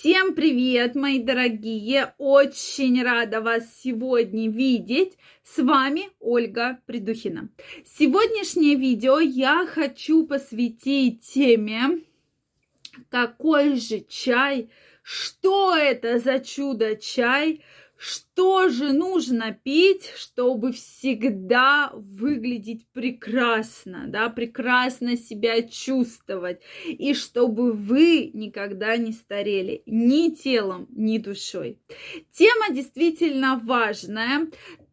Всем привет, мои дорогие! Очень рада вас сегодня видеть. С вами Ольга Придухина. Сегодняшнее видео я хочу посвятить теме, какой же чай, что это за чудо-чай, что же нужно пить, чтобы всегда выглядеть прекрасно, да, прекрасно себя чувствовать, и чтобы вы никогда не старели ни телом, ни душой. Тема действительно важная,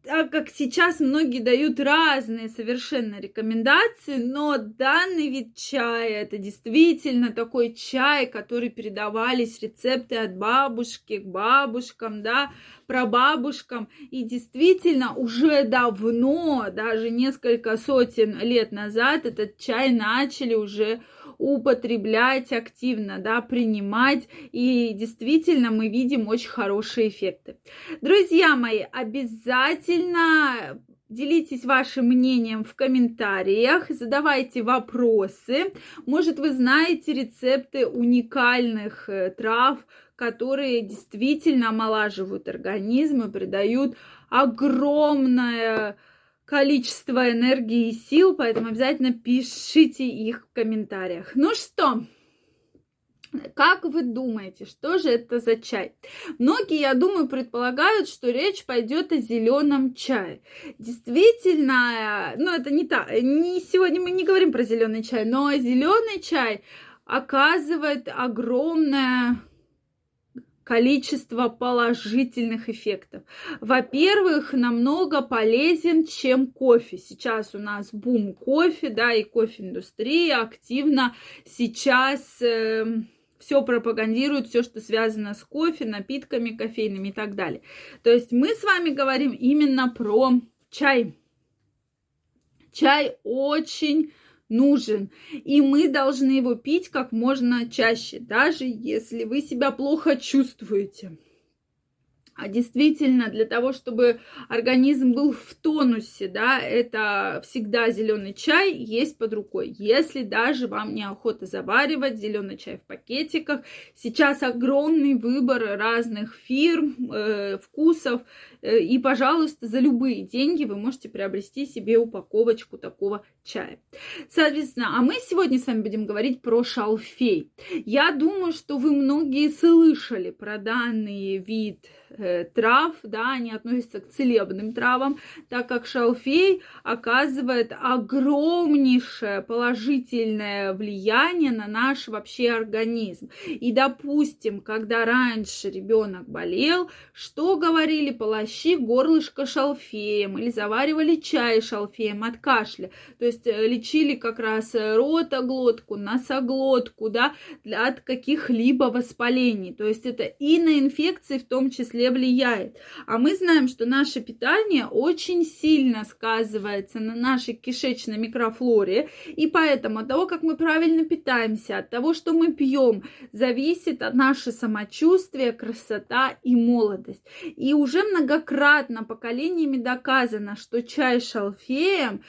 так как сейчас многие дают разные совершенно рекомендации, но данный вид чая это действительно такой чай, который передавались рецепты от бабушки к бабушкам, да, прабабушкам. И действительно уже давно, даже несколько сотен лет назад, этот чай начали уже употреблять активно, да, принимать, и действительно мы видим очень хорошие эффекты. Друзья мои, обязательно Делитесь вашим мнением в комментариях, задавайте вопросы. Может, вы знаете рецепты уникальных э, трав, которые действительно омолаживают организм и придают огромное количество энергии и сил, поэтому обязательно пишите их в комментариях. Ну что, как вы думаете, что же это за чай? Многие, я думаю, предполагают, что речь пойдет о зеленом чае. Действительно, ну это не так. Не, сегодня мы не говорим про зеленый чай, но зеленый чай оказывает огромное количество положительных эффектов. Во-первых, намного полезен, чем кофе. Сейчас у нас бум кофе, да, и кофе-индустрия активно сейчас э, все пропагандирует, все, что связано с кофе, напитками кофейными и так далее. То есть мы с вами говорим именно про чай. Чай очень нужен. И мы должны его пить как можно чаще, даже если вы себя плохо чувствуете. А действительно, для того, чтобы организм был в тонусе, да, это всегда зеленый чай есть под рукой. Если даже вам неохота заваривать зеленый чай в пакетиках, сейчас огромный выбор разных фирм, э, вкусов, э, и, пожалуйста, за любые деньги вы можете приобрести себе упаковочку такого чая. Соответственно, а мы сегодня с вами будем говорить про шалфей. Я думаю, что вы многие слышали про данный вид э, трав, да, они относятся к целебным травам, так как шалфей оказывает огромнейшее положительное влияние на наш вообще организм. И, допустим, когда раньше ребенок болел, что говорили, полощи горлышко шалфеем или заваривали чай шалфеем от кашля. То есть э, лечили как раз ротоглотку, носоглотку, да, от каких-либо воспалений. То есть это и на инфекции в том числе влияет. А мы знаем, что наше питание очень сильно сказывается на нашей кишечной микрофлоре, и поэтому от того, как мы правильно питаемся, от того, что мы пьем, зависит от наше самочувствие, красота и молодость. И уже многократно поколениями доказано, что чай с шалфеем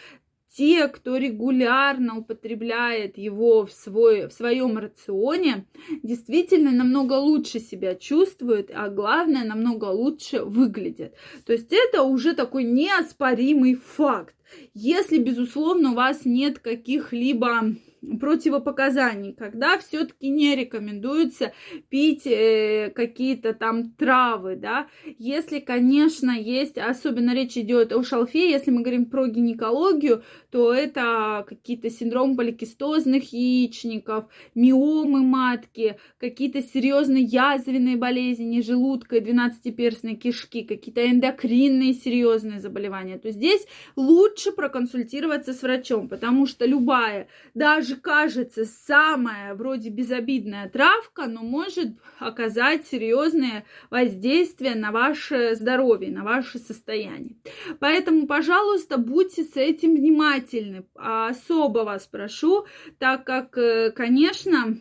те, кто регулярно употребляет его в, свой, в своем рационе, действительно намного лучше себя чувствуют, а главное, намного лучше выглядят. То есть это уже такой неоспоримый факт. Если, безусловно, у вас нет каких-либо противопоказаний, когда все-таки не рекомендуется пить э, какие-то там травы, да, если, конечно, есть, особенно речь идет о шалфе, если мы говорим про гинекологию, то это какие-то синдромы поликистозных яичников, миомы матки, какие-то серьезные язвенные болезни желудка и двенадцатиперстной кишки, какие-то эндокринные серьезные заболевания, то здесь лучше проконсультироваться с врачом, потому что любая, даже даже кажется самая вроде безобидная травка, но может оказать серьезное воздействие на ваше здоровье, на ваше состояние. Поэтому, пожалуйста, будьте с этим внимательны. Особо вас прошу, так как, э, конечно,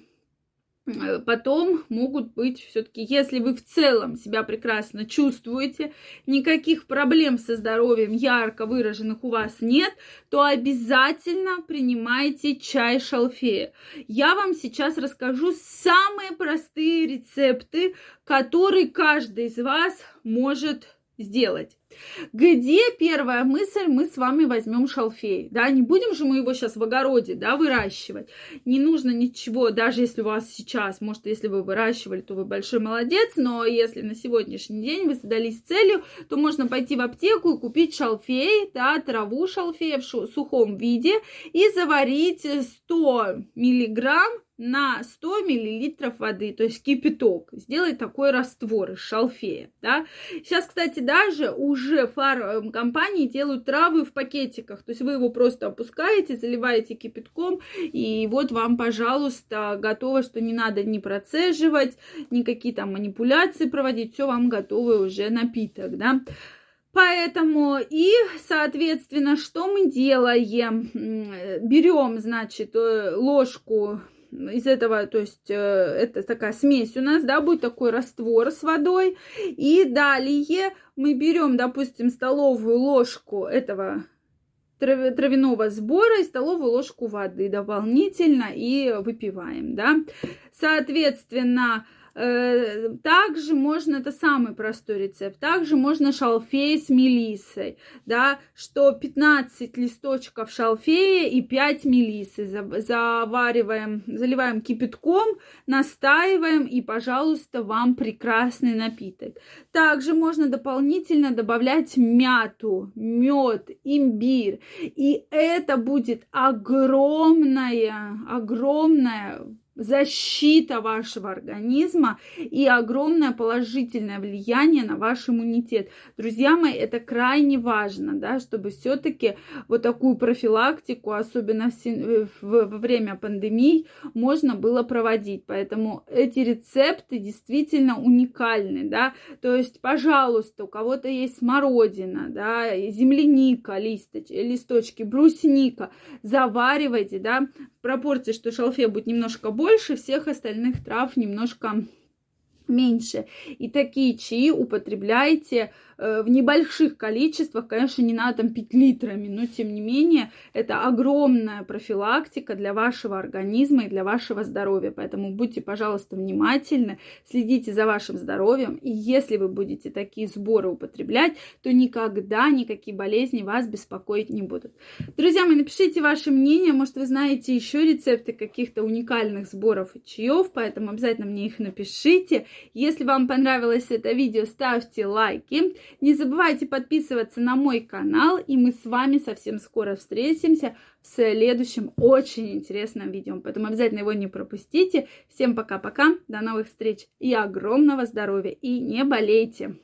потом могут быть все-таки, если вы в целом себя прекрасно чувствуете, никаких проблем со здоровьем ярко выраженных у вас нет, то обязательно принимайте чай шалфея. Я вам сейчас расскажу самые простые рецепты, которые каждый из вас может сделать. Где первая мысль, мы с вами возьмем шалфей, да, не будем же мы его сейчас в огороде, да, выращивать, не нужно ничего, даже если у вас сейчас, может, если вы выращивали, то вы большой молодец, но если на сегодняшний день вы задались целью, то можно пойти в аптеку и купить шалфей, да, траву шалфея в сухом виде и заварить 100 миллиграмм на 100 миллилитров воды, то есть кипяток. Сделать такой раствор из шалфея, да. Сейчас, кстати, даже уже фарм-компании делают травы в пакетиках, то есть вы его просто опускаете, заливаете кипятком, и вот вам, пожалуйста, готово, что не надо ни процеживать, никакие там манипуляции проводить, все вам готовый уже напиток, да. Поэтому и, соответственно, что мы делаем? Берем, значит, э, ложку из этого, то есть э, это такая смесь у нас, да, будет такой раствор с водой. И далее мы берем, допустим, столовую ложку этого травяного сбора и столовую ложку воды дополнительно и выпиваем, да. Соответственно, также можно, это самый простой рецепт, также можно шалфей с мелиссой, да, что 15 листочков шалфея и 5 мелисы завариваем, заливаем кипятком, настаиваем и, пожалуйста, вам прекрасный напиток. Также можно дополнительно добавлять мяту, мед, имбирь, и это будет огромная, огромная защита вашего организма и огромное положительное влияние на ваш иммунитет. Друзья мои, это крайне важно, да, чтобы все-таки вот такую профилактику, особенно во время пандемии, можно было проводить. Поэтому эти рецепты действительно уникальны, да. То есть, пожалуйста, у кого-то есть смородина, да, земляника, листочки, листочки брусника, заваривайте, да, в пропорции, что шалфея будет немножко больше, больше всех остальных трав немножко меньше. И такие чаи употребляйте Э, в небольших количествах, конечно, не надо там пить литрами, но тем не менее это огромная профилактика для вашего организма и для вашего здоровья. Поэтому будьте, пожалуйста, внимательны, следите за вашим здоровьем. И если вы будете такие сборы употреблять, то никогда никакие болезни вас беспокоить не будут. Друзья мои, напишите ваше мнение, может вы знаете еще рецепты каких-то уникальных сборов и чаев, поэтому обязательно мне их напишите. Если вам понравилось это видео, ставьте лайки. Не забывайте подписываться на мой канал, и мы с вами совсем скоро встретимся в следующем очень интересном видео. Поэтому обязательно его не пропустите. Всем пока-пока, до новых встреч и огромного здоровья, и не болейте!